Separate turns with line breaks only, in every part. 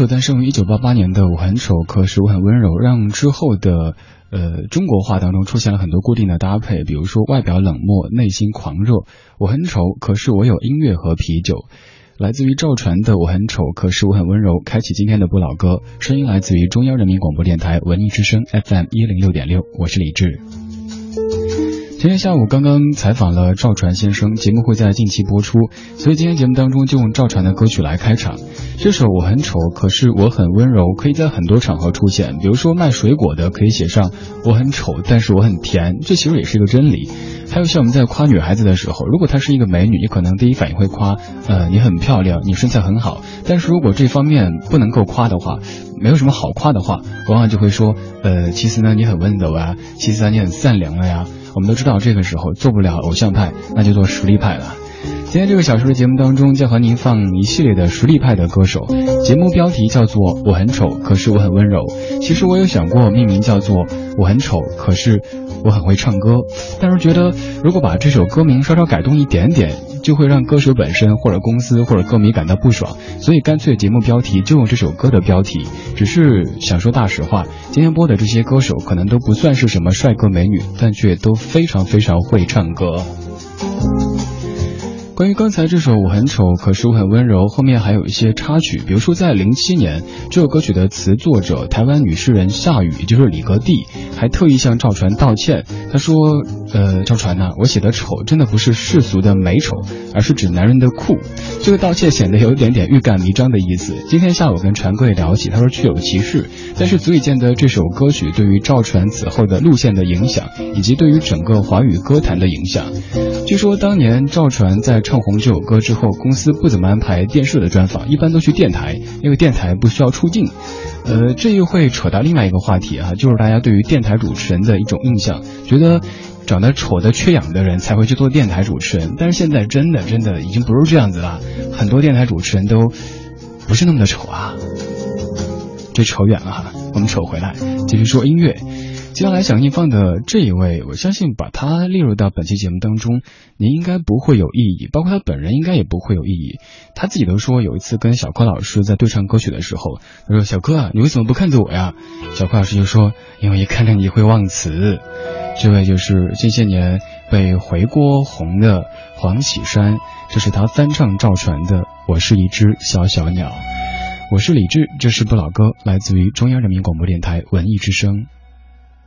首诞生于一九八八年的《我很丑，可是我很温柔》，让之后的呃中国话当中出现了很多固定的搭配，比如说外表冷漠，内心狂热。我很丑，可是我有音乐和啤酒。来自于赵传的《我很丑，可是我很温柔》，开启今天的不老歌。声音来自于中央人民广播电台文艺之声 FM 一零六点六，我是李志。今天下午刚刚采访了赵传先生，节目会在近期播出，所以今天节目当中就用赵传的歌曲来开场。这首我很丑，可是我很温柔，可以在很多场合出现。比如说卖水果的可以写上我很丑，但是我很甜，这其实也是一个真理。还有像我们在夸女孩子的时候，如果她是一个美女，你可能第一反应会夸，呃，你很漂亮，你身材很好。但是如果这方面不能够夸的话，没有什么好夸的话，往往就会说，呃，其实呢你很温柔啊，其实呢你很善良了呀。我们都知道，这个时候做不了偶像派，那就做实力派了。今天这个小时的节目当中，将和您放一系列的实力派的歌手。节目标题叫做《我很丑，可是我很温柔》。其实我有想过命名叫做《我很丑，可是我很会唱歌》，但是觉得如果把这首歌名稍稍改动一点点，就会让歌手本身或者公司或者歌迷感到不爽。所以干脆节目标题就用这首歌的标题。只是想说大实话，今天播的这些歌手可能都不算是什么帅哥美女，但却都非常非常会唱歌。关于刚才这首我很丑，可是我很温柔，后面还有一些插曲，比如说在零七年，这首歌曲的词作者台湾女诗人夏雨，也就是李格弟，还特意向赵传道歉。他说：“呃，赵传呐，我写的丑真的不是世俗的美丑，而是指男人的酷。”这个道歉显得有一点点欲盖弥彰的意思。今天下午跟传贵聊起，他说确有其事，但是足以见得这首歌曲对于赵传此后的路线的影响，以及对于整个华语歌坛的影响。据说当年赵传在。唱红这首歌之后，公司不怎么安排电视的专访，一般都去电台，因为电台不需要出镜。呃，这又会扯到另外一个话题啊，就是大家对于电台主持人的一种印象，觉得长得丑的、缺氧的人才会去做电台主持人。但是现在真的真的已经不是这样子了，很多电台主持人都不是那么的丑啊。这扯远了哈，我们扯回来，继续说音乐。接下来想印放的这一位，我相信把他列入到本期节目当中，您应该不会有异议，包括他本人应该也不会有异议。他自己都说，有一次跟小柯老师在对唱歌曲的时候，他说：“小柯啊，你为什么不看着我呀？”小柯老师就说：“因为一看着你会忘词。”这位就是近些年被回锅红的黄绮珊，这是他翻唱赵传的《我是一只小小鸟》。我是李志，这是不老歌，来自于中央人民广播电台文艺之声。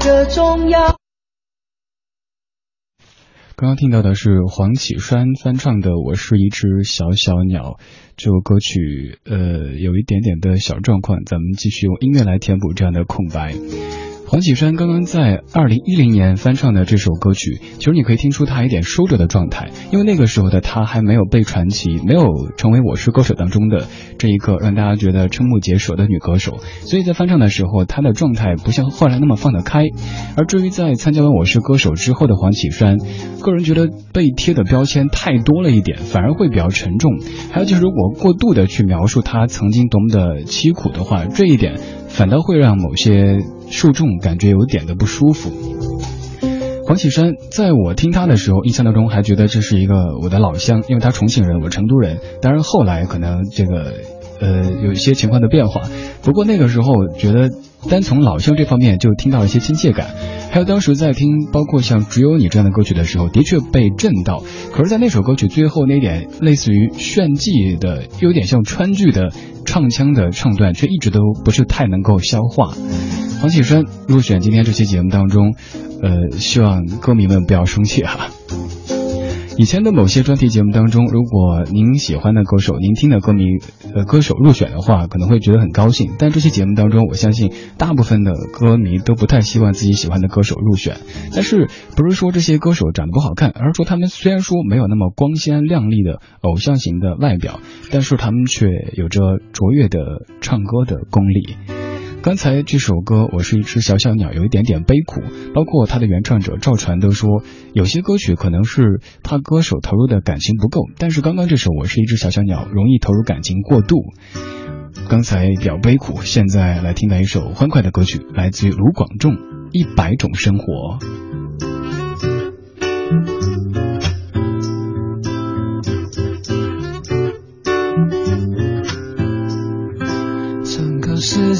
个重要？
刚刚听到的是黄绮珊翻唱的《我是一只小小鸟》，这首歌曲呃有一点点的小状况，咱们继续用音乐来填补这样的空白。黄绮珊刚刚在二零一零年翻唱的这首歌曲，其实你可以听出她一点收着的状态，因为那个时候的她还没有被传奇，没有成为《我是歌手》当中的这一个让大家觉得瞠目结舌的女歌手，所以在翻唱的时候，她的状态不像后来那么放得开。而至于在参加完《我是歌手》之后的黄绮珊，个人觉得被贴的标签太多了一点，反而会比较沉重。还有就是，如果过度的去描述她曾经多么的凄苦的话，这一点反倒会让某些。受众感觉有点的不舒服。黄绮珊在我听她的时候，印象当中还觉得这是一个我的老乡，因为她重庆人，我成都人。当然后来可能这个呃有一些情况的变化，不过那个时候觉得单从老乡这方面就听到了一些亲切感。还有当时在听包括像只有你这样的歌曲的时候，的确被震到。可是，在那首歌曲最后那点类似于炫技的，有点像川剧的唱腔的唱段，却一直都不是太能够消化。黄绮珊入选今天这期节目当中，呃，希望歌迷们不要生气哈。以前的某些专题节目当中，如果您喜欢的歌手、您听的歌迷呃歌手入选的话，可能会觉得很高兴。但这期节目当中，我相信大部分的歌迷都不太希望自己喜欢的歌手入选。但是不是说这些歌手长得不好看，而是说他们虽然说没有那么光鲜亮丽的偶像型的外表，但是他们却有着卓越的唱歌的功力。刚才这首歌《我是一只小小鸟》有一点点悲苦，包括他的原唱者赵传都说，有些歌曲可能是他歌手投入的感情不够，但是刚刚这首《我是一只小小鸟》容易投入感情过度。刚才比较悲苦，现在来听到一首欢快的歌曲，来自于卢广仲《一百种生活》。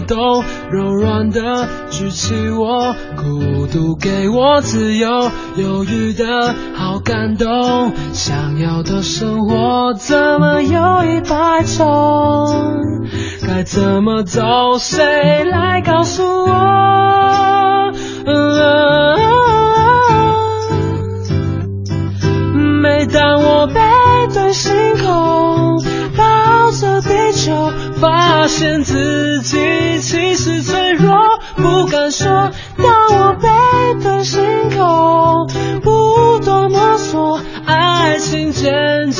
整个海洋摆动，柔软的举起我，孤独给我自由，犹豫的好感动。想要的生活怎么有一百种？该怎么走？谁来告诉我？每当我背对星空，抱着地球。发现自己其实脆弱，不敢说。当我背对星空，不断摸索，爱情渐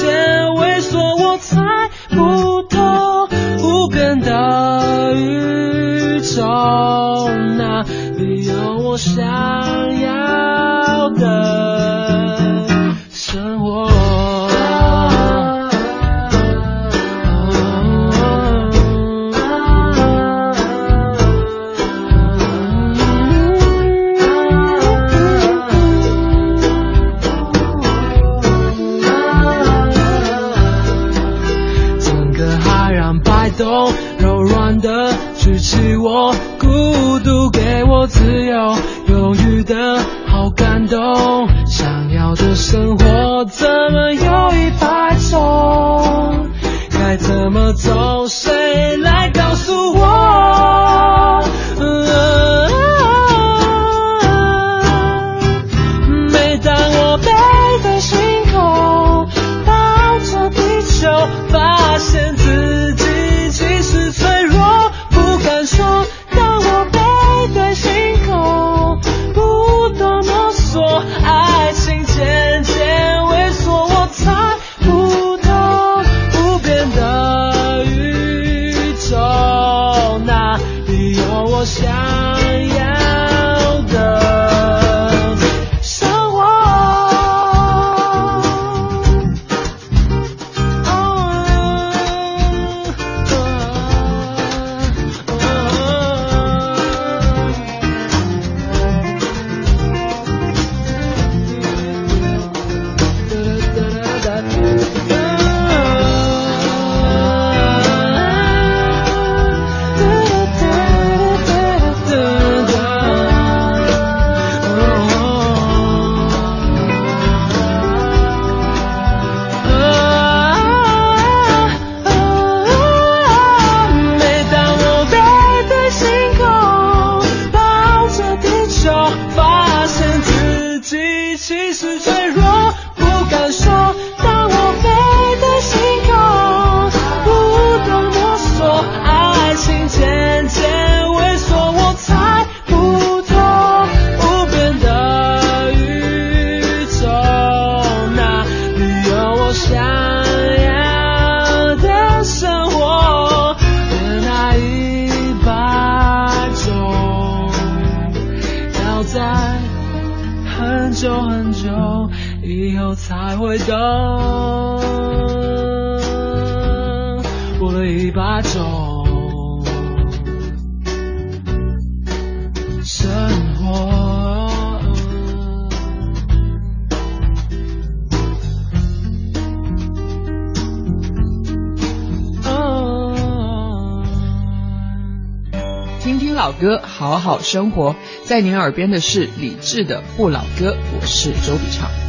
好生活，
在您耳边的是李志的不老歌，我是周笔畅。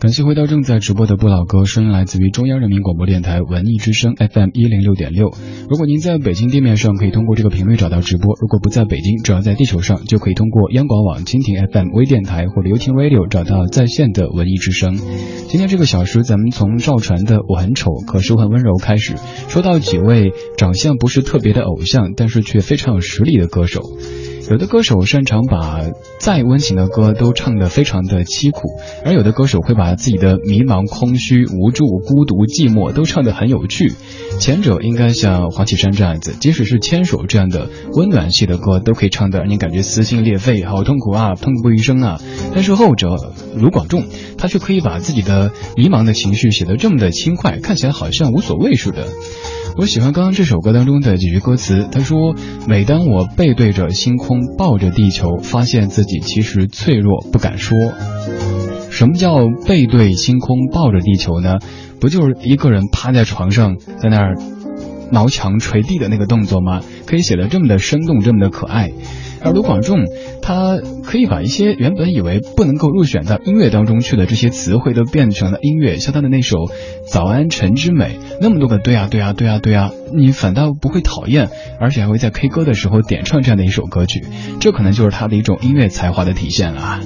感谢回到正在直播的不老歌，声音来自于中央人民广播电台文艺之声 FM 一零六点六。如果您在北京地面上，可以通过这个频率找到直播；如果不在北京，只要在地球上，就可以通过央广网、蜻蜓 FM 微电台或者优听 Radio 找到在线的文艺之声。今天这个小时，咱们从赵传的《我很丑，可是我很温柔》开始，说到几位长相不是特别的偶像，但是却非常有实力的歌手。有的歌手擅长把再温情的歌都唱得非常的凄苦，而有的歌手会把自己的迷茫、空虚、无助、孤独、寂寞都唱得很有趣。前者应该像黄绮珊这样子，即使是牵手这样的温暖系的歌，都可以唱得让你感觉撕心裂肺、好痛苦啊、痛不欲生啊。但是后者卢广仲，他却可以把自己的迷茫的情绪写得这么的轻快，看起来好像无所谓似的。我喜欢刚刚这首歌当中的几句歌词，他说：“每当我背对着星空，抱着地球，发现自己其实脆弱，不敢说。什么叫背对星空，抱着地球呢？不就是一个人趴在床上，在那儿挠墙捶地的那个动作吗？可以写得这么的生动，这么的可爱。”而卢广仲，他可以把一些原本以为不能够入选到音乐当中去的这些词汇，都变成了音乐。像他的那首《早安晨之美》，那么多个对啊对啊对啊对啊，你反倒不会讨厌，而且还会在 K 歌的时候点唱这样的一首歌曲，这可能就是他的一种音乐才华的体现了。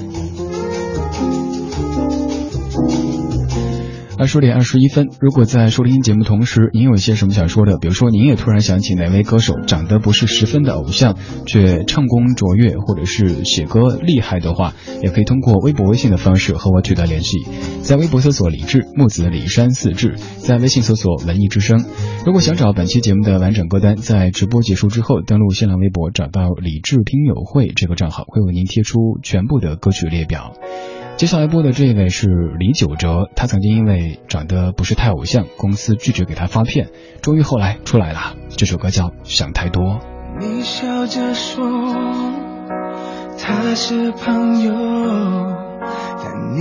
二十点二十一分，如果在收听节目同时，您有一些什么想说的？比如说，您也突然想起哪位歌手长得不是十分的偶像，却唱功卓越，或者是写歌厉害的话，也可以通过微博、微信的方式和我取得联系。在微博搜索“李志木子李山四志”，在微信搜索“文艺之声”。如果想找本期节目的完整歌单，在直播结束之后，登录新浪微博找到“李志听友会”这个账号，会为您贴出全部的歌曲列表。接下来播的这位是李玖哲，他曾经因为长得不是太偶像，公司拒绝给他发片，终于后来出来了。这首歌叫《想太多》。
你笑着说他是朋友，但你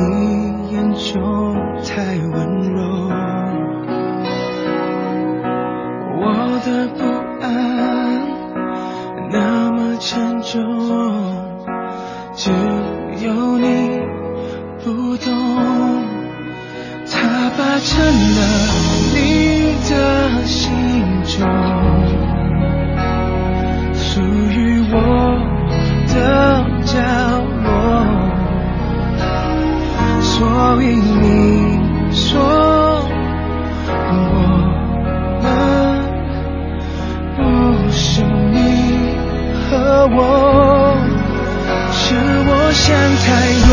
眼中太温柔，我的不安那么沉重，只有你。不懂，它霸占了你的心中，属于我的角落。所以你说我们不是你和我，是我想太多。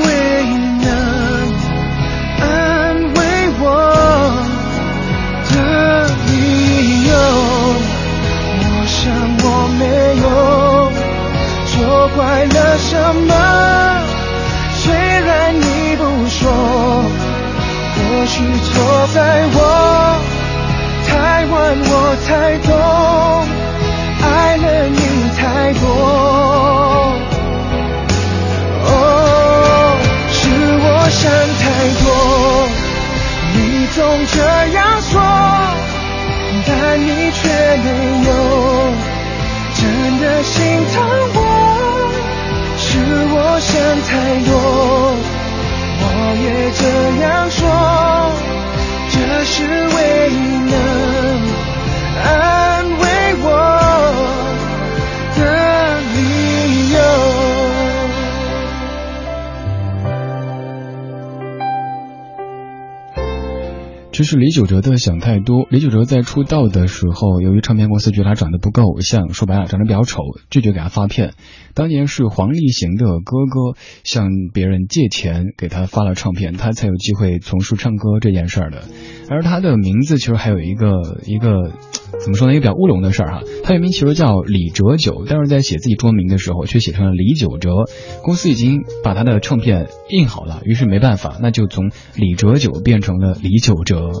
是李玖哲的想太多。李玖哲在出道的时候，由于唱片公司觉得他长得不够偶像，说白了长得比较丑，拒绝给他发片。当年是黄立行的哥哥向别人借钱给他发了唱片，他才有机会从事唱歌这件事儿的。而他的名字其实还有一个一个怎么说呢，一个比较乌龙的事儿哈。他原名其实叫李哲九，但是在写自己中文名的时候却写成了李九哲。公司已经把他的唱片印好了，于是没办法，那就从李哲九变成了李九哲。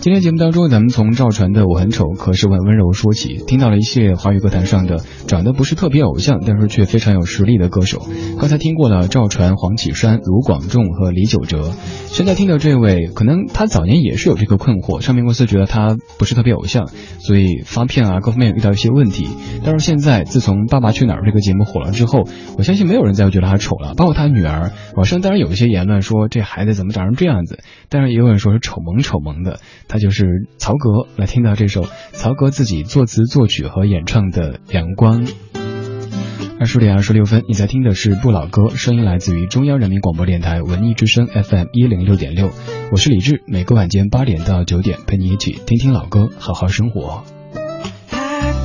今天节目当中，咱们从赵传的“我很丑，可是我很温柔”说起，听到了一些华语歌坛上的长得不是特别偶像，但是却非常有实力的歌手。刚才听过了赵传、黄绮珊、卢广仲和李玖哲，现在听到这位，可能他早年也是有这个困惑，唱片公司觉得他不是特别偶像，所以发片啊各方面遇到一些问题。但是现在，自从《爸爸去哪儿》这个节目火了之后，我相信没有人再会觉得他丑了，包括他女儿。网上当然有一些言论说这孩子怎么长成这样子，但是也有人说是丑萌丑萌的。他就是曹格，来听到这首曹格自己作词作曲和演唱的《阳光》。二十点二十六分，你在听的是不老歌，声音来自于中央人民广播电台文艺之声 FM 一零六点六，我是李志，每个晚间八点到九点陪你一起听听老歌，好好生活。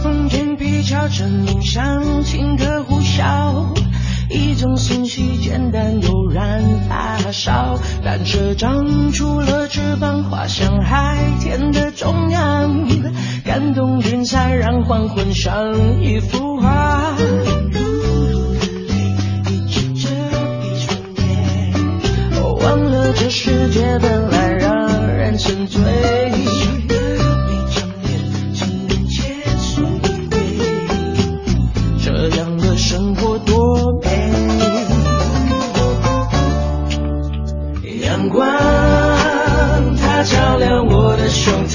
风天皮悄声音像情歌呼啸。一种信息简单又燃发烧，单车长出了翅膀，滑向海天的中央，感动云彩让黄昏像一幅画。忘了这世界本来让人沉醉。我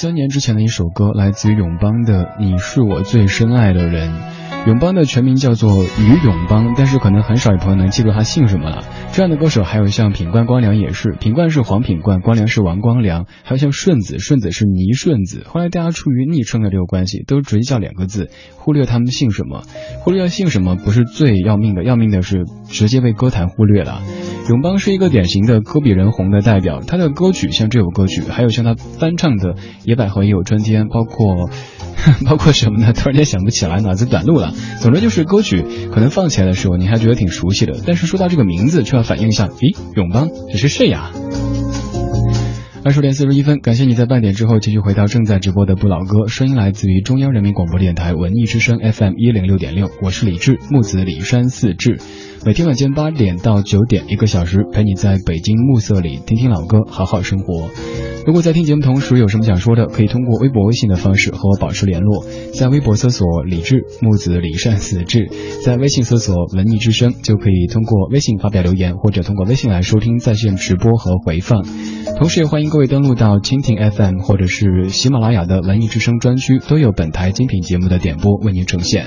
三年之前的一首歌，来自于永邦的《你是我最深爱的人》。永邦的全名叫做于永邦，但是可能很少有朋友能记住他姓什么了。这样的歌手还有像品冠、光良也是，品冠是黄品冠，光良是王光良，还有像顺子，顺子是倪顺子。后来大家出于昵称的这个关系，都直接叫两个字，忽略他们姓什么。忽略姓什么不是最要命的，要命的是直接被歌坛忽略了。永邦是一个典型的歌比人红的代表，他的歌曲像这首歌曲，还有像他翻唱的《野百合也有春天》，包括 包括什么呢？突然间想不起来，脑子短路了。总之就是歌曲可能放起来的时候你还觉得挺熟悉的，但是说到这个名字却要反应一下，咦，永邦这是谁呀？二十点四十一分，感谢你在半点之后继续回到正在直播的不老歌，声音来自于中央人民广播电台文艺之声 FM 一零六点六，我是李志，木子李山四志。每天晚间八点到九点，一个小时陪你在北京暮色里听听老歌，好好生活。如果在听节目同时有什么想说的，可以通过微博、微信的方式和我保持联络。在微博搜索“李志木子李善死志”，在微信搜索“文艺之声”，就可以通过微信发表留言，或者通过微信来收听在线直播和回放。同时也欢迎各位登录到蜻蜓 FM 或者是喜马拉雅的文艺之声专区，都有本台精品节目的点播为您呈现。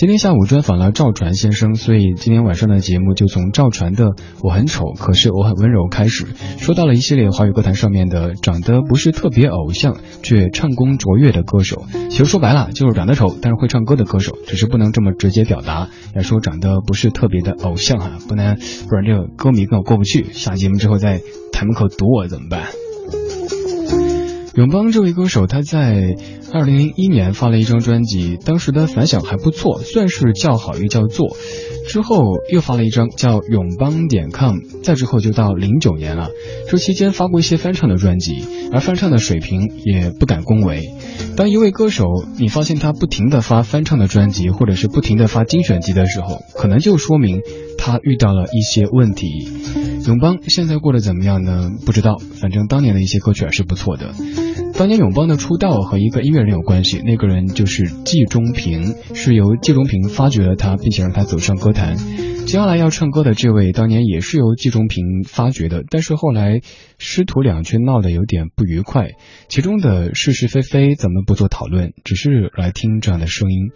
今天下午专访了赵传先生，所以今天晚上的节目就从赵传的“我很丑，可是我很温柔”开始，说到了一系列华语歌坛上面的长得不是特别偶像却唱功卓越的歌手。其实说白了就是长得丑但是会唱歌的歌手，只是不能这么直接表达，要说长得不是特别的偶像啊，不能不然这个歌迷跟我过不去。下节目之后在台门口堵我怎么办？永邦这位歌手，他在二零零一年发了一张专辑，当时的反响还不错，算是叫好又叫座。之后又发了一张叫永邦点 com，再之后就到零九年了。这期间发过一些翻唱的专辑，而翻唱的水平也不敢恭维。当一位歌手，你发现他不停的发翻唱的专辑，或者是不停的发精选集的时候，可能就说明他遇到了一些问题。永邦现在过得怎么样呢？不知道，反正当年的一些歌曲还是不错的。当年永邦的出道和一个音乐人有关系，那个人就是季中平，是由季中平发掘了他，并且让他走上歌坛。接下来要唱歌的这位，当年也是由季中平发掘的，但是后来师徒俩却闹得有点不愉快，其中的是是非非咱们不做讨论，只是来听这样的声音。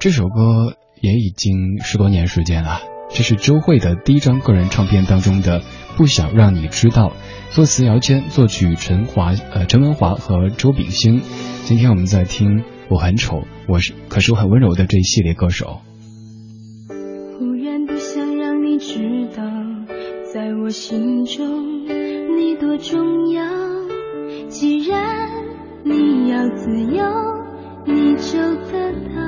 这首歌也已经十多年时间了。这是周蕙的第一张个人唱片当中的《不想让你知道》，作词姚谦，作曲陈华呃陈文华和周秉星。今天我们在听《我很丑，我是可是我很温柔》的这一系列歌手。
忽然不想让你知道，在我心中你多重要。既然你要自由，你就得到。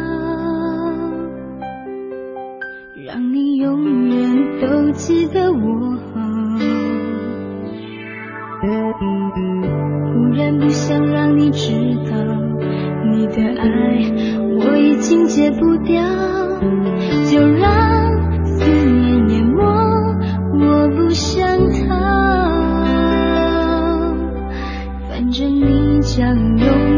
让你永远都记得我。忽然不想让你知道，你的爱我已经戒不掉，就让思念淹没，我不想逃。反正你将永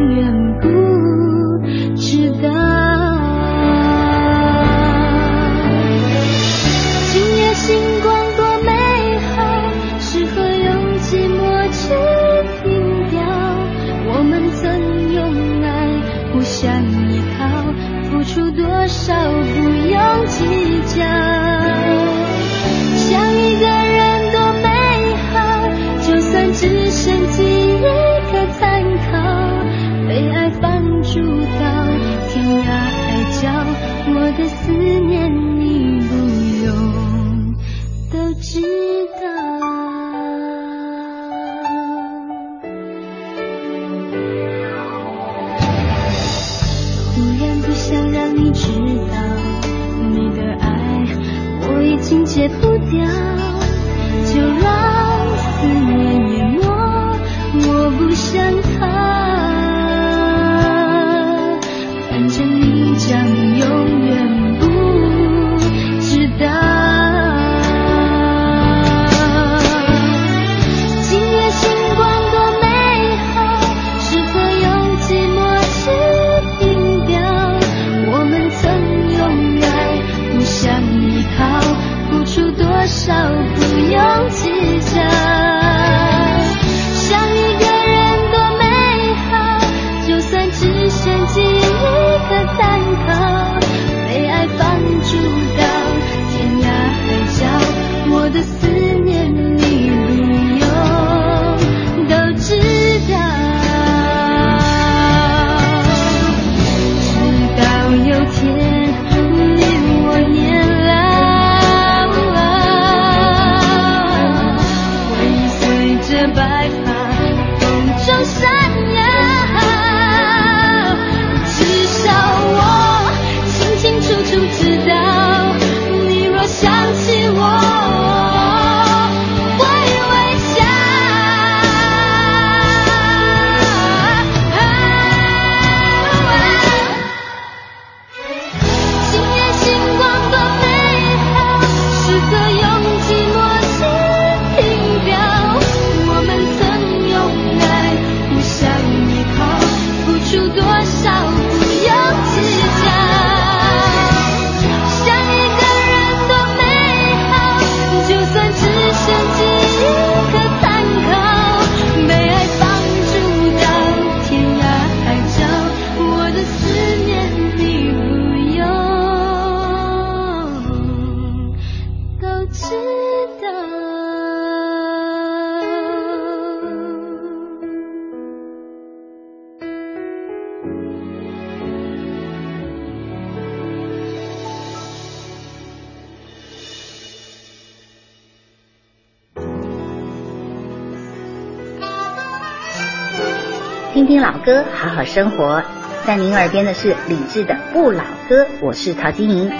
思念听老歌，好好生活。在您耳边的是李志的《不老歌》，我是陶晶莹。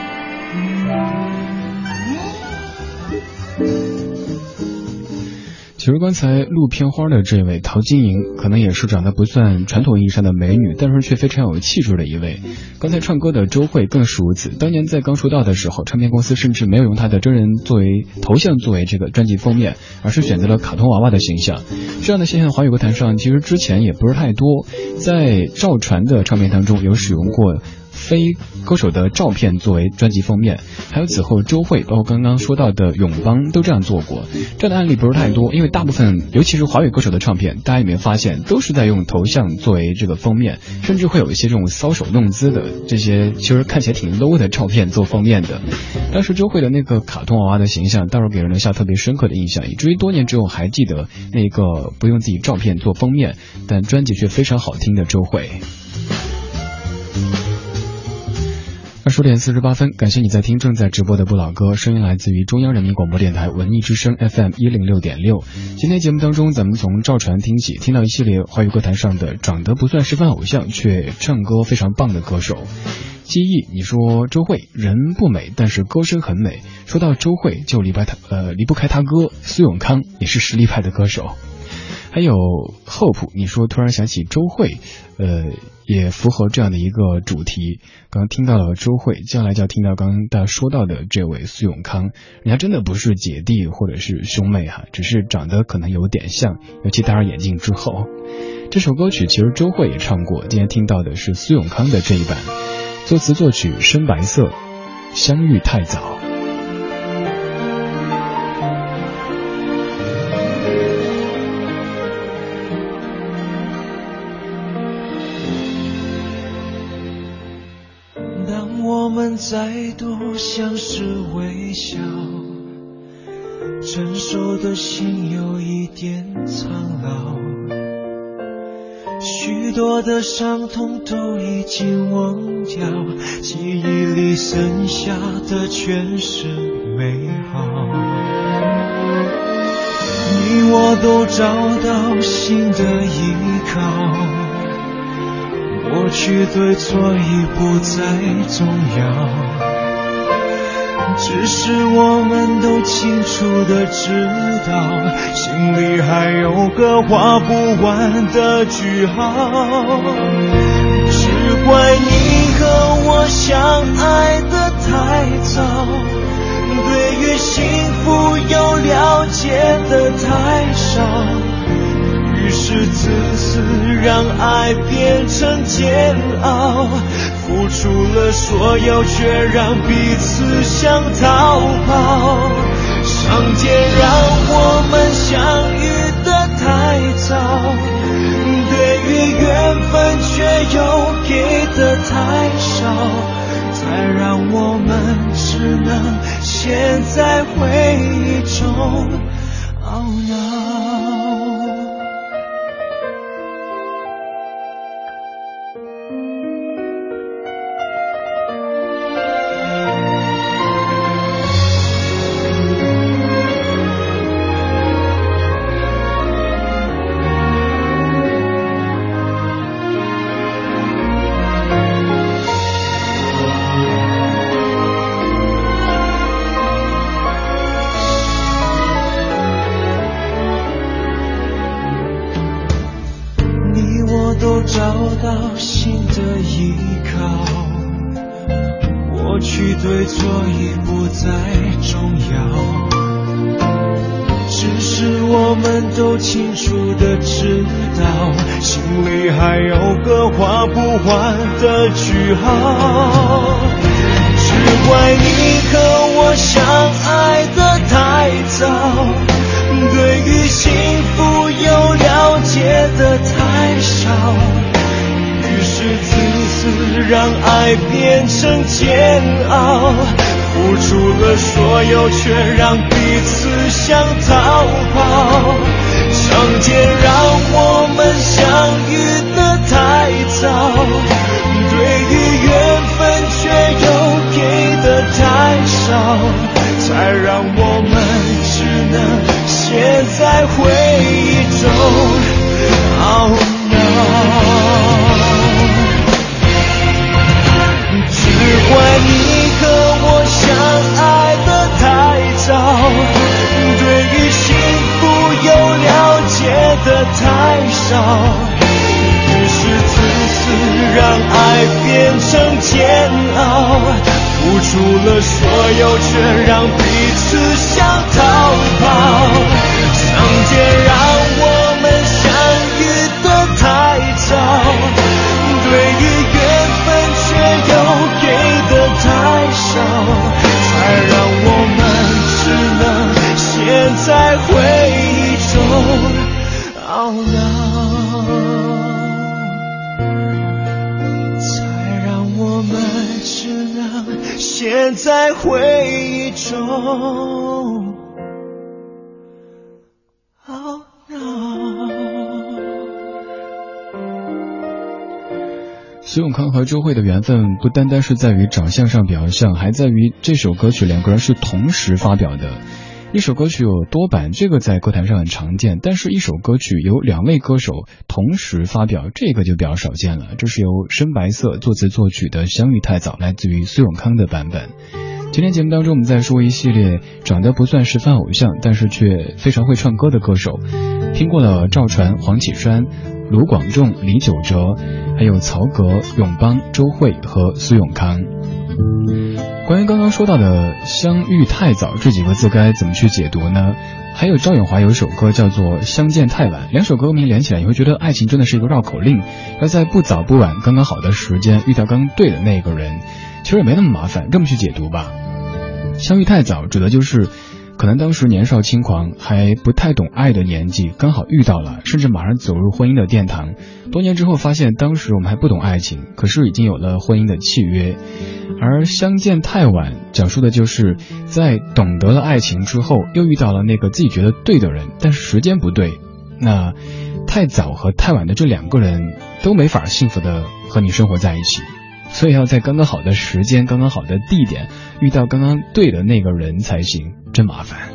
其实刚才录片花的这位陶晶莹，可能也是长得不算传统意义上的美女，但是却非常有气质的一位。刚才唱歌的周蕙更是如此。当年在刚出道的时候，唱片公司甚至没有用她的真人作为头像作为这个专辑封面，而是选择了卡通娃娃的形象。这样的现象，华语歌坛上其实之前也不是太多。在赵传的唱片当中有使用过。非歌手的照片作为专辑封面，还有此后周慧，包括刚刚说到的永邦都这样做过。这样的案例不是太多，因为大部分，尤其是华语歌手的唱片，大家有没有发现，都是在用头像作为这个封面，甚至会有一些这种搔首弄姿的这些，其实看起来挺 low 的照片做封面的。当时周慧的那个卡通娃娃的形象，倒是给人留下特别深刻的印象，以至于多年之后还记得那个不用自己照片做封面，但专辑却非常好听的周慧。二十点四十八分，感谢你在听正在直播的不老歌，声音来自于中央人民广播电台文艺之声 FM 一零六点六。今天节目当中，咱们从赵传听起，听到一系列华语歌坛上的长得不算十分偶像，却唱歌非常棒的歌手。记忆，你说周慧人不美，但是歌声很美。说到周慧，就离不开他，呃，离不开他哥苏永康，也是实力派的歌手。还有 Hope，你说突然想起周蕙，呃，也符合这样的一个主题。刚刚听到了周蕙，接下来就要听到刚刚大家说到的这位苏永康，人家真的不是姐弟或者是兄妹哈，只是长得可能有点像，尤其戴上眼镜之后。这首歌曲其实周慧也唱过，今天听到的是苏永康的这一版，作词作曲深白色，相遇太早。
再度相视微笑，成熟的心有一点苍老，许多的伤痛都已经忘掉，记忆里剩下的全是美好。你我都找到新的依靠。过去对错已不再重要，只是我们都清楚的知道，心里还有个画不完的句号。只怪你和我相爱的太早，对于幸福又了解的太少。是自私让爱变成煎熬，付出了所有，却让彼此想逃跑。上天让我们相遇的太早，我却
康和周慧的缘分不单单是在于长相上比较像，还在于这首歌曲两个人是同时发表的。一首歌曲有多版，这个在歌坛上很常见，但是一首歌曲由两位歌手同时发表，这个就比较少见了。这是由深白色作词作曲的《相遇太早》，来自于苏永康的版本。今天节目当中，我们在说一系列长得不算十分偶像，但是却非常会唱歌的歌手，听过了赵传、黄绮珊、卢广仲、李玖哲，还有曹格、永邦、周蕙和苏永康。关于刚刚说到的“相遇太早”这几个字该怎么去解读呢？还有赵咏华有一首歌叫做《相见太晚》，两首歌名连起来，你会觉得爱情真的是一个绕口令，要在不早不晚、刚刚好的时间遇到刚对的那个人，其实也没那么麻烦，这么去解读吧。相遇太早，指的就是可能当时年少轻狂，还不太懂爱的年纪，刚好遇到了，甚至马上走入婚姻的殿堂。多年之后发现，当时我们还不懂爱情，可是已经有了婚姻的契约。而相见太晚，讲述的就是在懂得了爱情之后，又遇到了那个自己觉得对的人，但是时间不对。那太早和太晚的这两个人都没法幸福的和你生活在一起。所以要在刚刚好的时间、刚刚好的地点遇到刚刚对的那个人才行，真麻烦。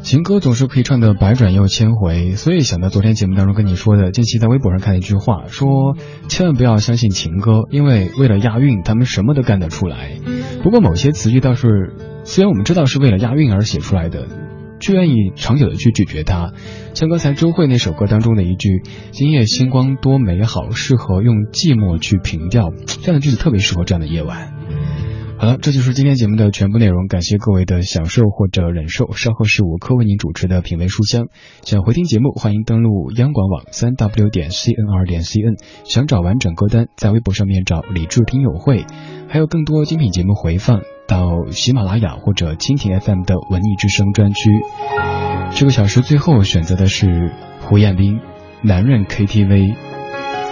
情歌总是可以唱的百转又千回，所以想到昨天节目当中跟你说的，近期在微博上看一句话，说千万不要相信情歌，因为为了押韵，他们什么都干得出来。不过某些词句倒是，虽然我们知道是为了押韵而写出来的。却愿意长久的去咀嚼它，像刚才周慧那首歌当中的一句“今夜星光多美好，适合用寂寞去凭吊”，这样的句子特别适合这样的夜晚。好了，这就是今天节目的全部内容，感谢各位的享受或者忍受。稍后是五科为您主持的品味书香，想回听节目，欢迎登录央广网三 w 点 cnr 点 cn，想找完整歌单，在微博上面找李志听友会，还有更多精品节目回放。到喜马拉雅或者蜻蜓 FM 的文艺之声专区。这个小时最后选择的是胡彦斌《男人 KTV》。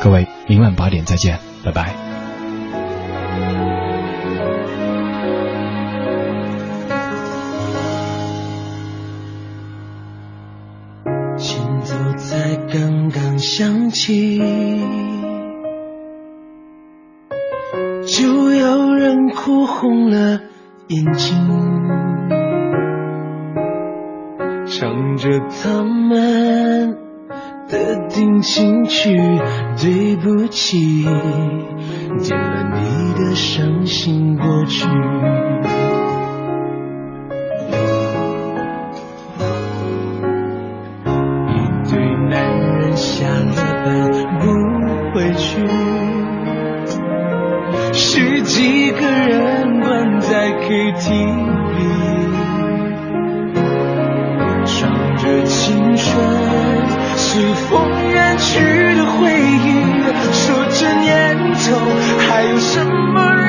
各位，明晚八点再见，拜拜。
前奏才刚刚响起，就要哭红了。眼睛唱着他们的定情曲，对不起，点了你的伤心过去。一个人关。在 KTV 唱着青春随风远去的回忆，说这年头还有什么